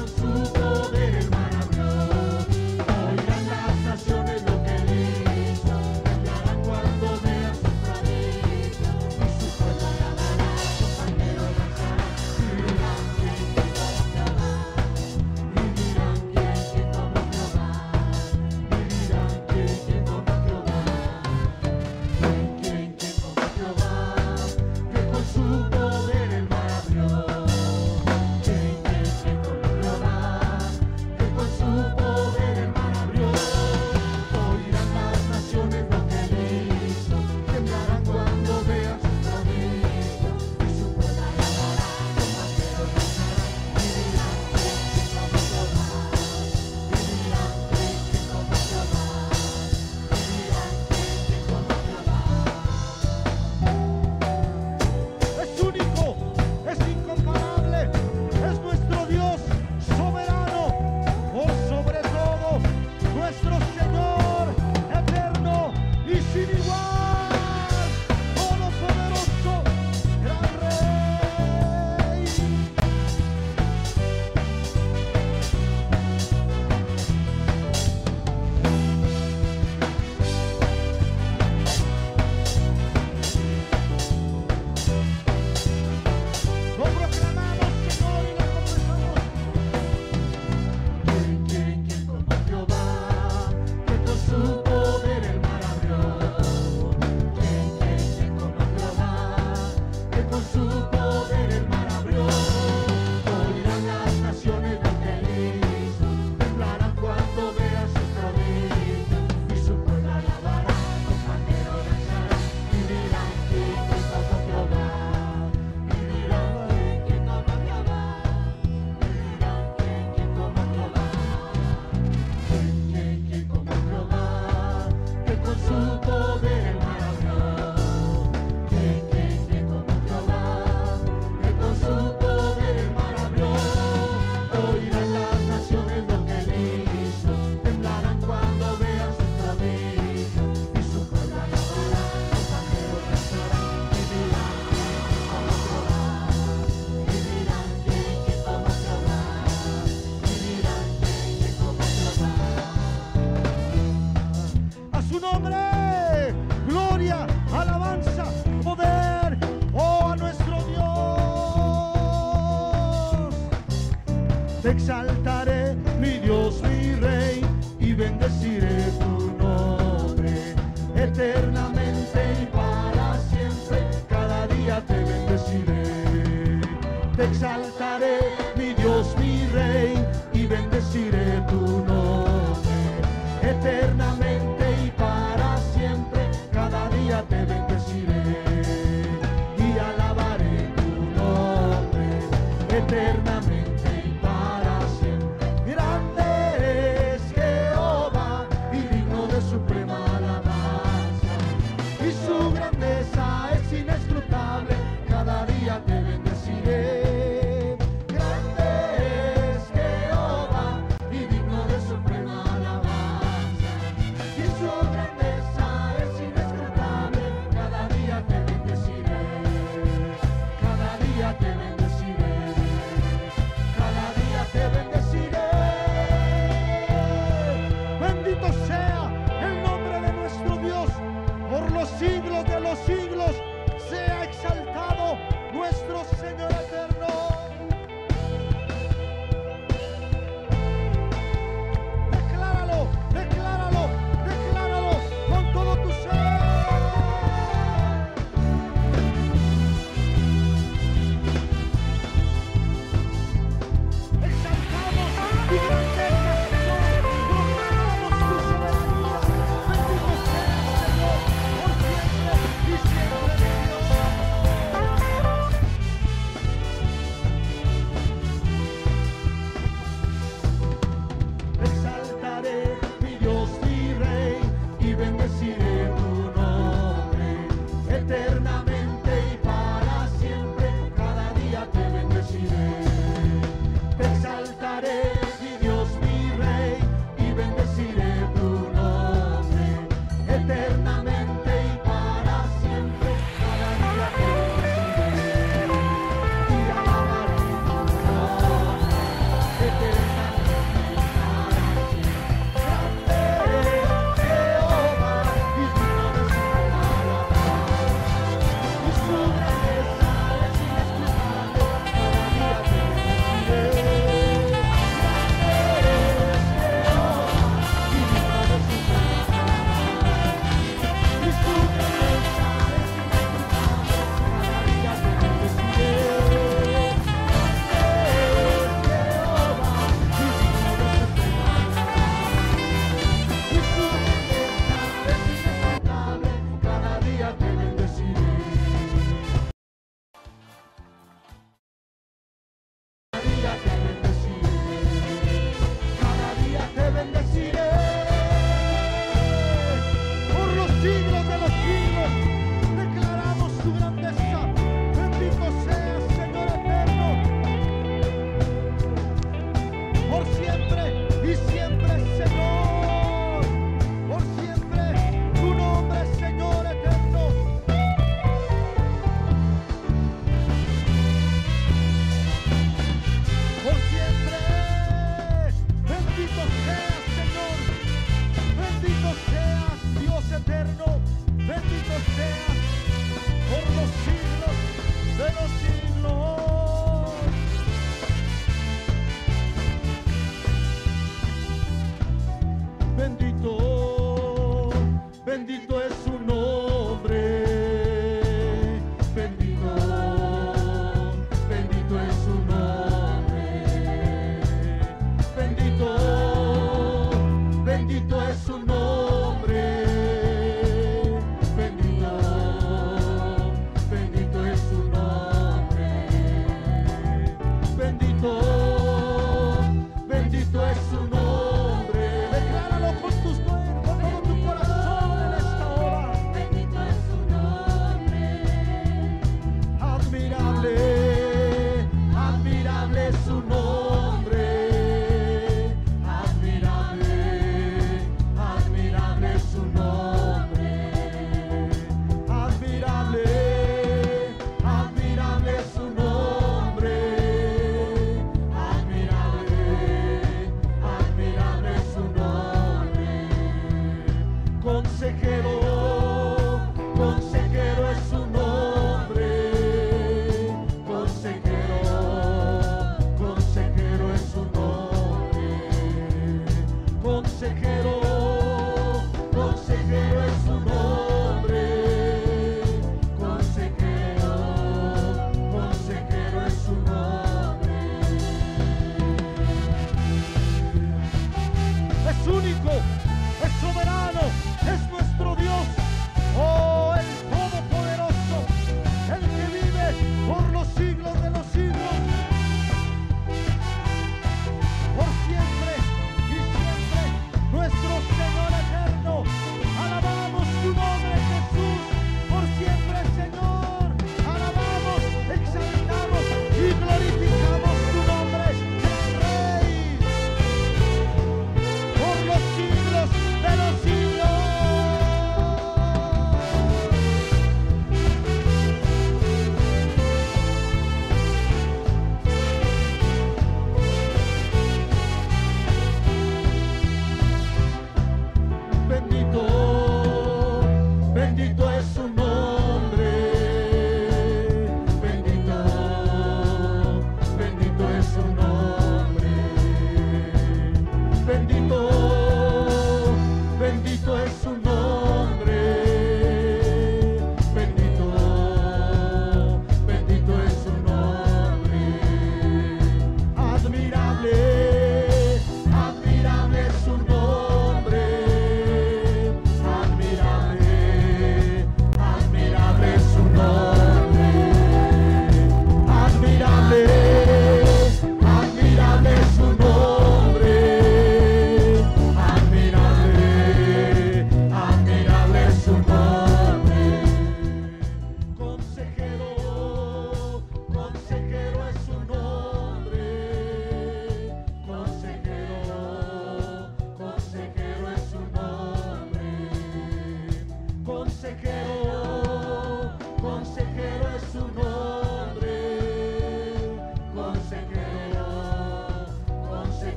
Thank you. eterna. Mi Dios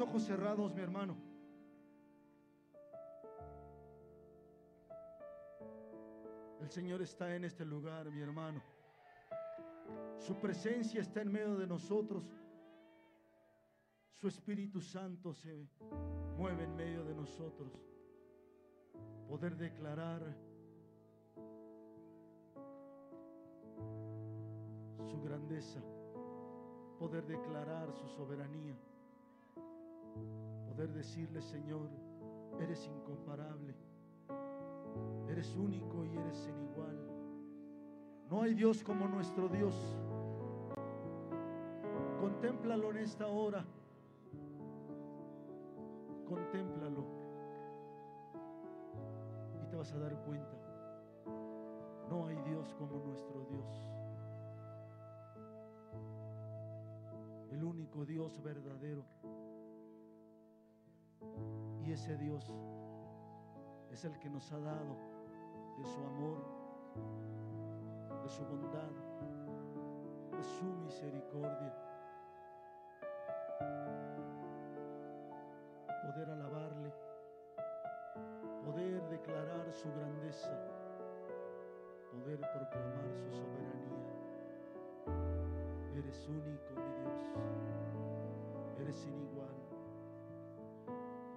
ojos cerrados, mi hermano. El Señor está en este lugar, mi hermano. Su presencia está en medio de nosotros. Su Espíritu Santo se mueve en medio de nosotros. Poder declarar su grandeza. Poder declarar su soberanía. Poder decirle, Señor, eres incomparable. Eres único y eres sin igual. No hay Dios como nuestro Dios. Contémplalo en esta hora. Contémplalo. Y te vas a dar cuenta. No hay Dios como nuestro Dios. El único Dios verdadero. Ese Dios es el que nos ha dado de su amor, de su bondad, de su misericordia. Poder alabarle, poder declarar su grandeza, poder proclamar su soberanía. Eres único, mi Dios. Eres sin igual.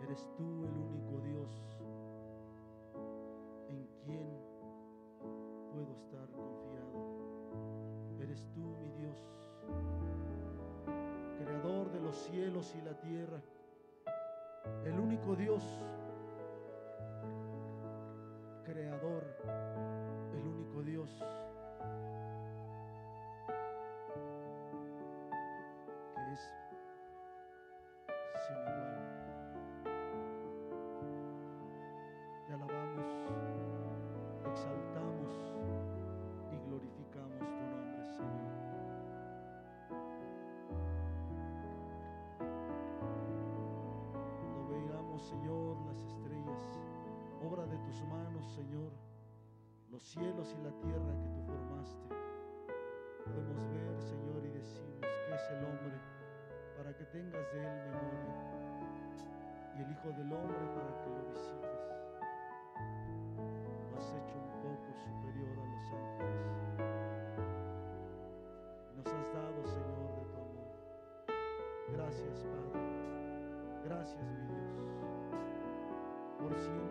Eres tú el único Dios en quien puedo estar confiado. Eres tú, mi Dios, creador de los cielos y la tierra, el único Dios, Señor, las estrellas, obra de tus manos, Señor, los cielos y la tierra que tú formaste, podemos ver, Señor, y decimos que es el hombre para que tengas de él memoria y el Hijo del Hombre para que lo visites. Lo has hecho un poco superior a los ángeles. Nos has dado, Señor, de tu amor. Gracias, Padre. Gracias, mi Dios. Por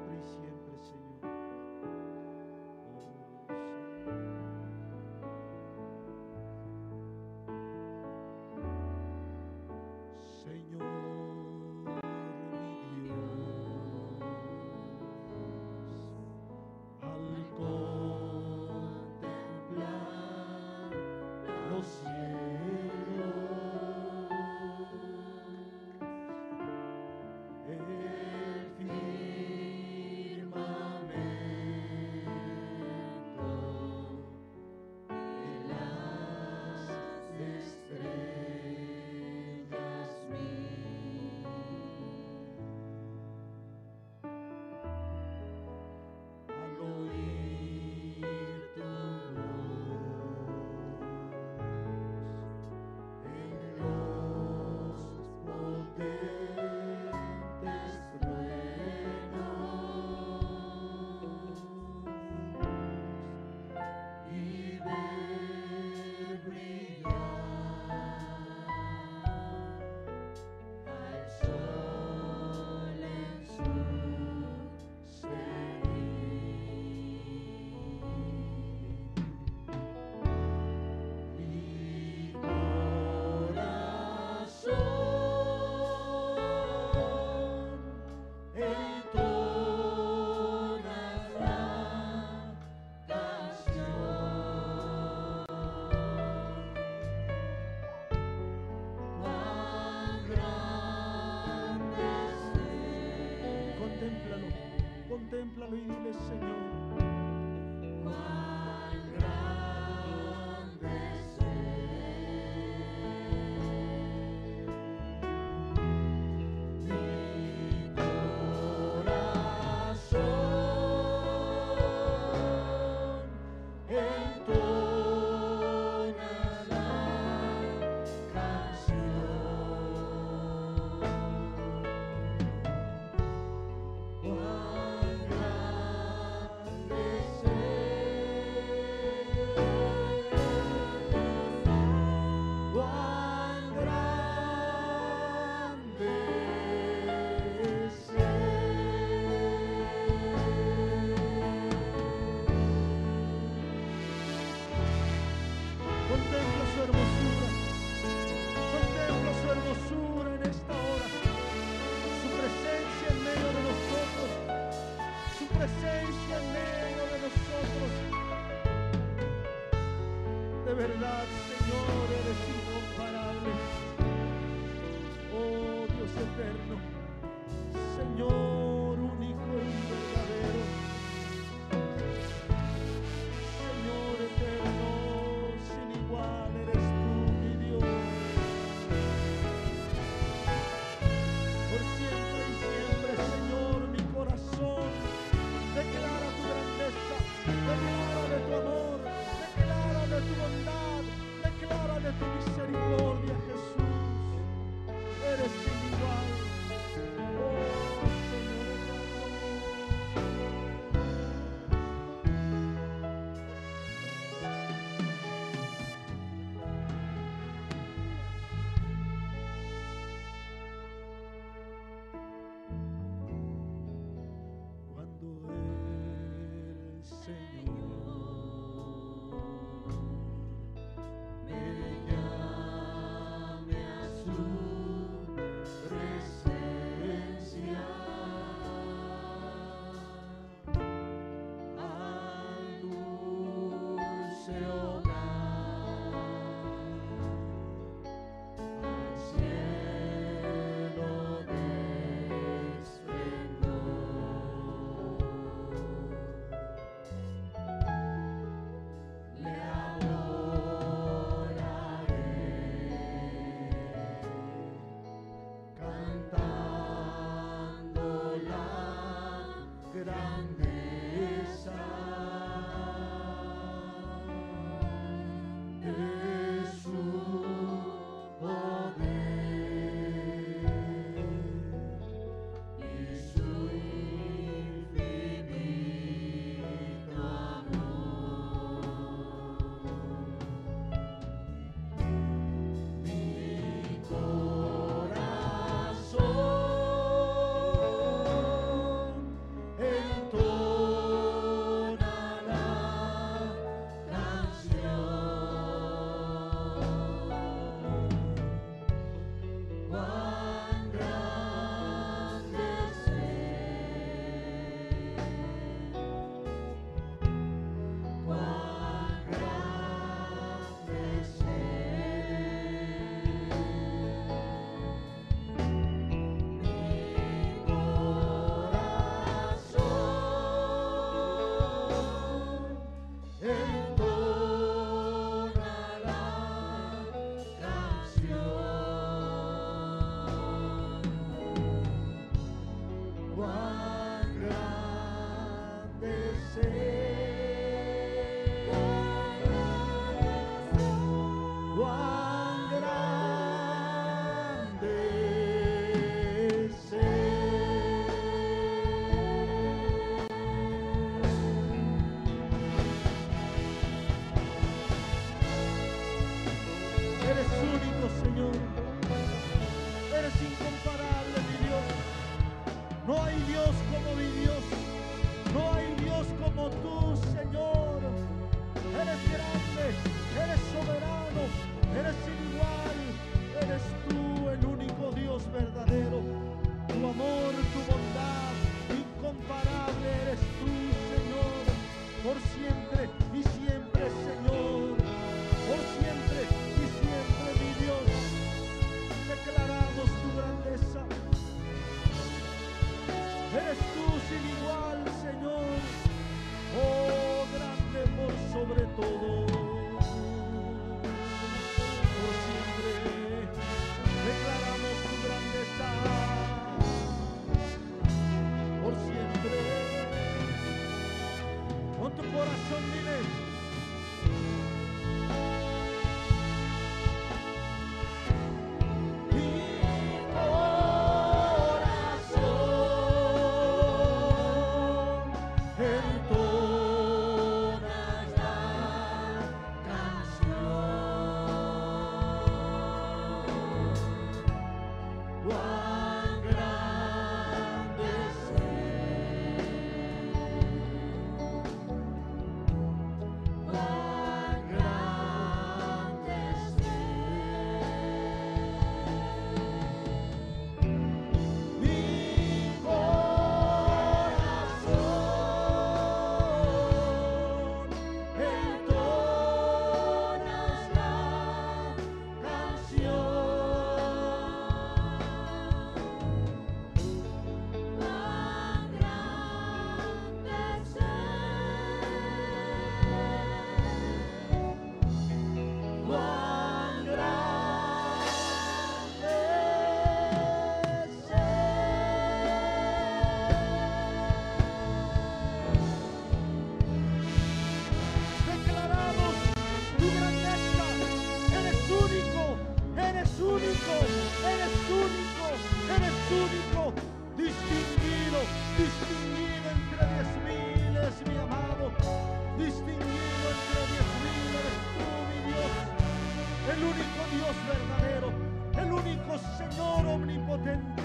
único Dios verdadero, el único Señor omnipotente.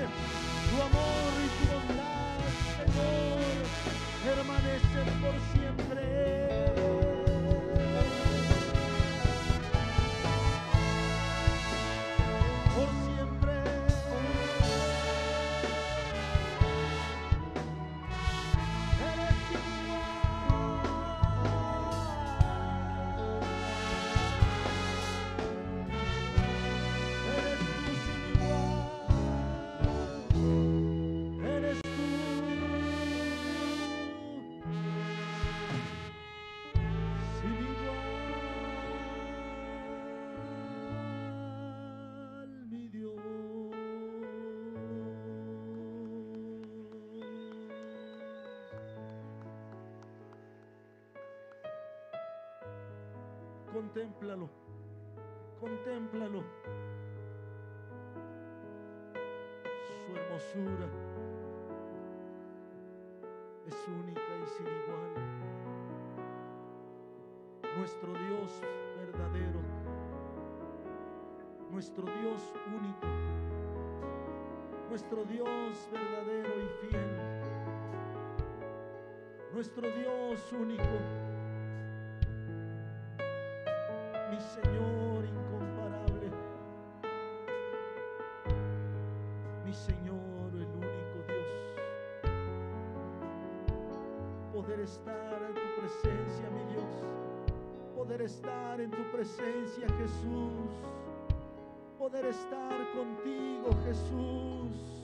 Tu amor y tu bondad, Señor, permanecen por siempre. Contémplalo, contémplalo. Su hermosura es única y sin igual nuestro Dios verdadero, nuestro Dios único, nuestro Dios verdadero y fiel, nuestro Dios único, Señor incomparable, mi Señor el único Dios poder estar en tu presencia, mi Dios. Poder estar en tu presencia, Jesús. Poder estar contigo, Jesús.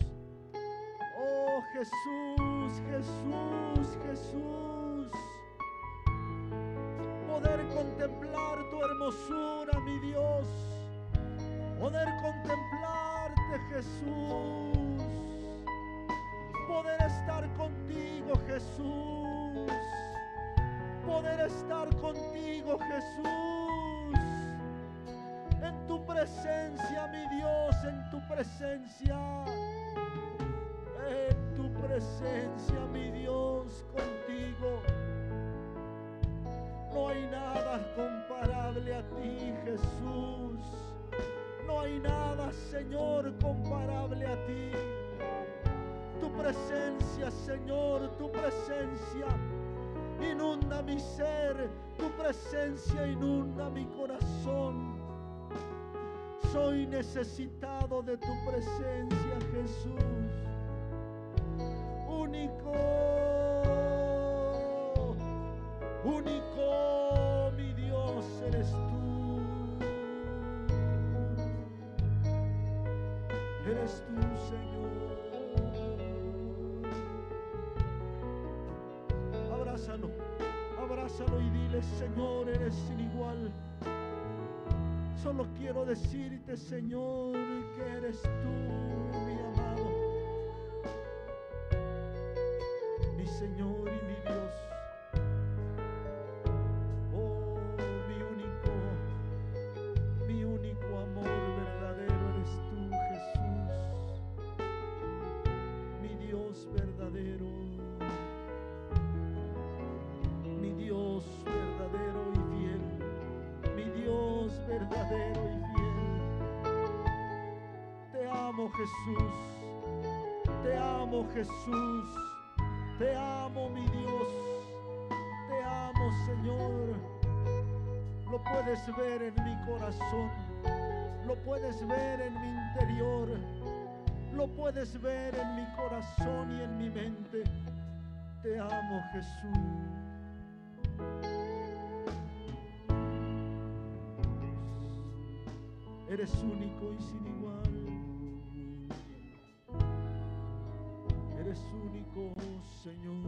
Oh Jesús, Jesús, Jesús. Hermosura, mi Dios. Poder contemplarte, Jesús poder estar contigo, Jesús. Poder estar contigo, Jesús. En tu presencia, mi Dios, en tu presencia. En tu presencia, mi Dios, contigo. No hay nada a ti, Jesús. No hay nada, Señor, comparable a ti tu presencia, Señor, tu presencia inunda mi ser, tu presencia inunda mi corazón. Soy necesitado de tu presencia, Jesús. Abrázalo y dile, Señor, eres sin igual. Solo quiero decirte, Señor, que eres tú, Te amo Jesús. Eres único y sin igual. Eres único, Señor.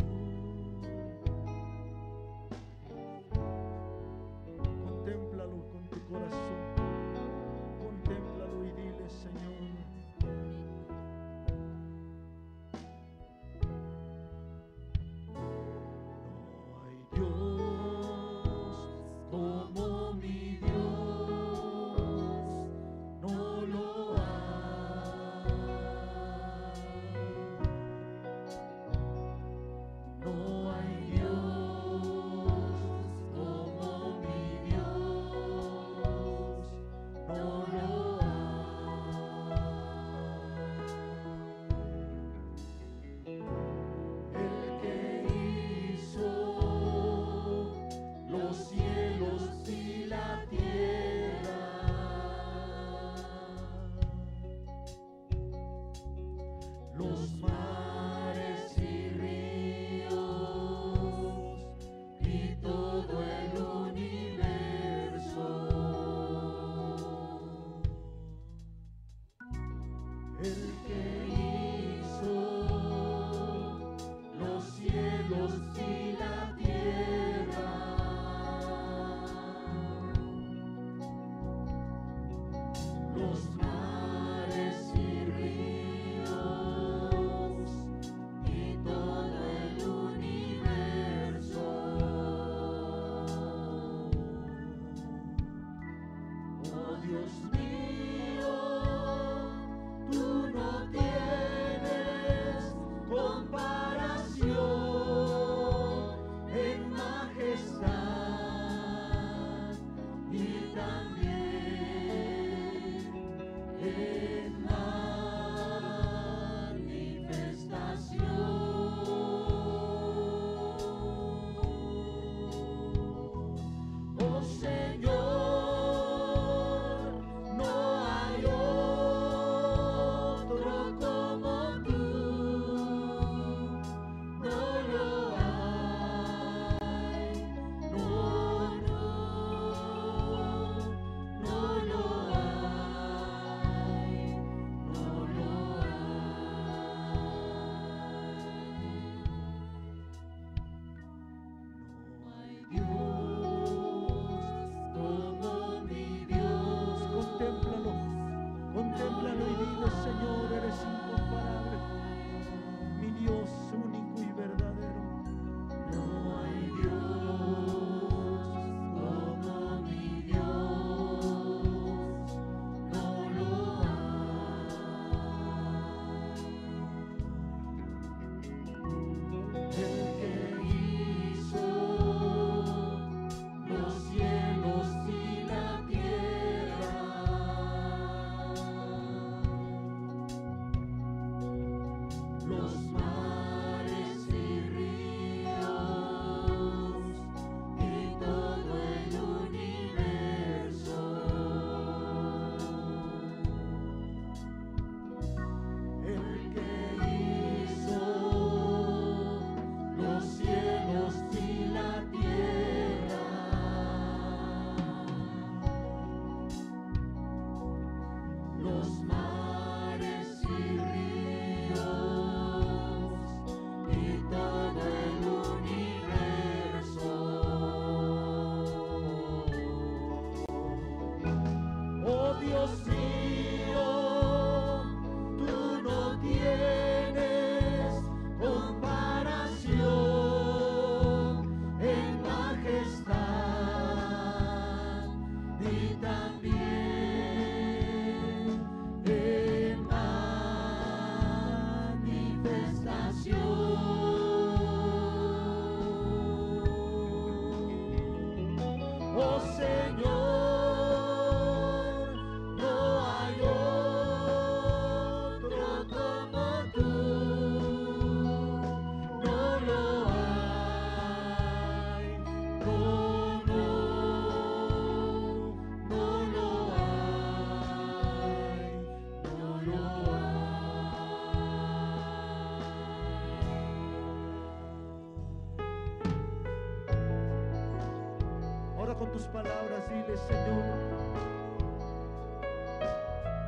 tus palabras, dile Señor,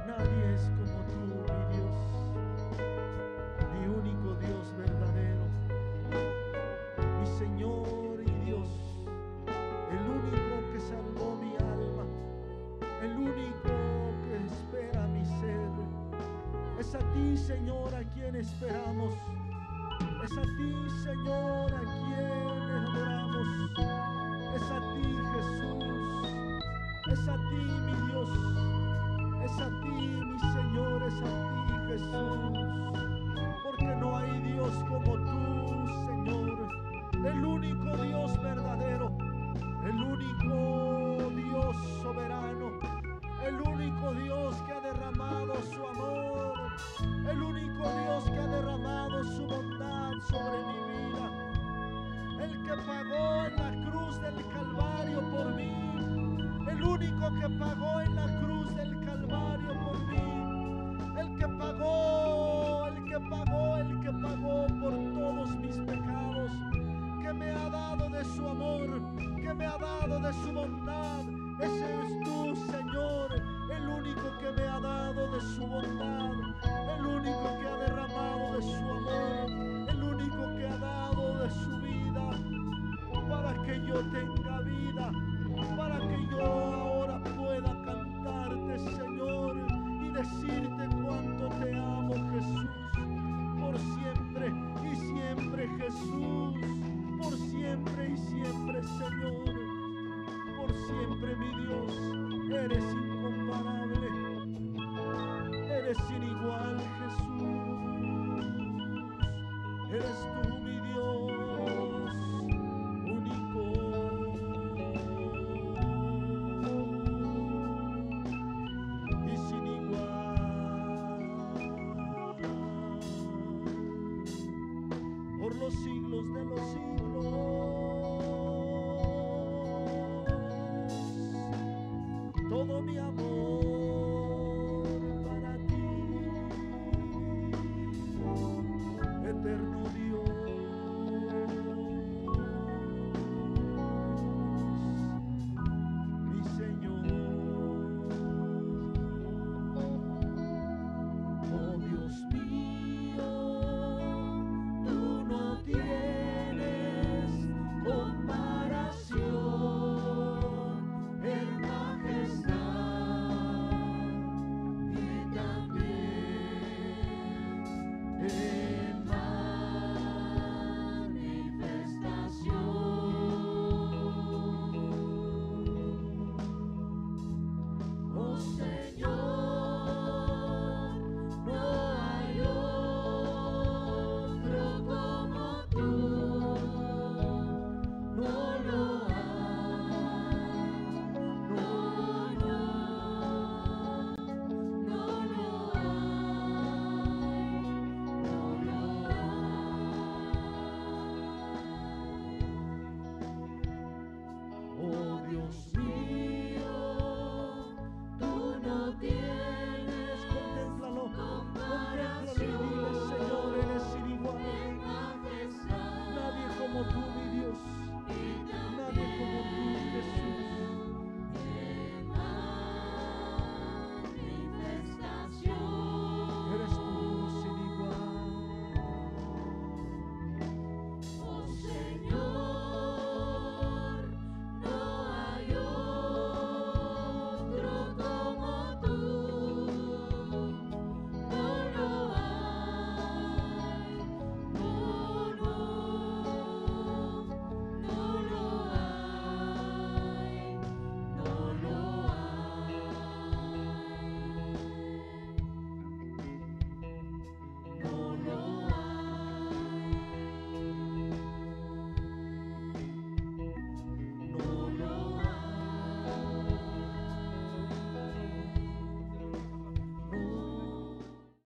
nadie es como tú, mi Dios, mi único Dios verdadero, mi Señor y Dios, el único que salvó mi alma, el único que espera mi ser. Es a ti, Señor, a quien esperamos. Es a ti, Señor, a quien adoramos. Es a ti, Jesús. Es a ti, mi Dios. Es a ti, mi Señor. Es a ti, Jesús. Porque no hay Dios como tú, Señor. El único Dios verdadero. El único Dios soberano. El único Dios que ha derramado su amor. El único Dios que ha derramado su bondad sobre mi vida. El que pagó cruz del Calvario por mí. El único que pagó en la cruz del Calvario por mí. El que pagó, el que pagó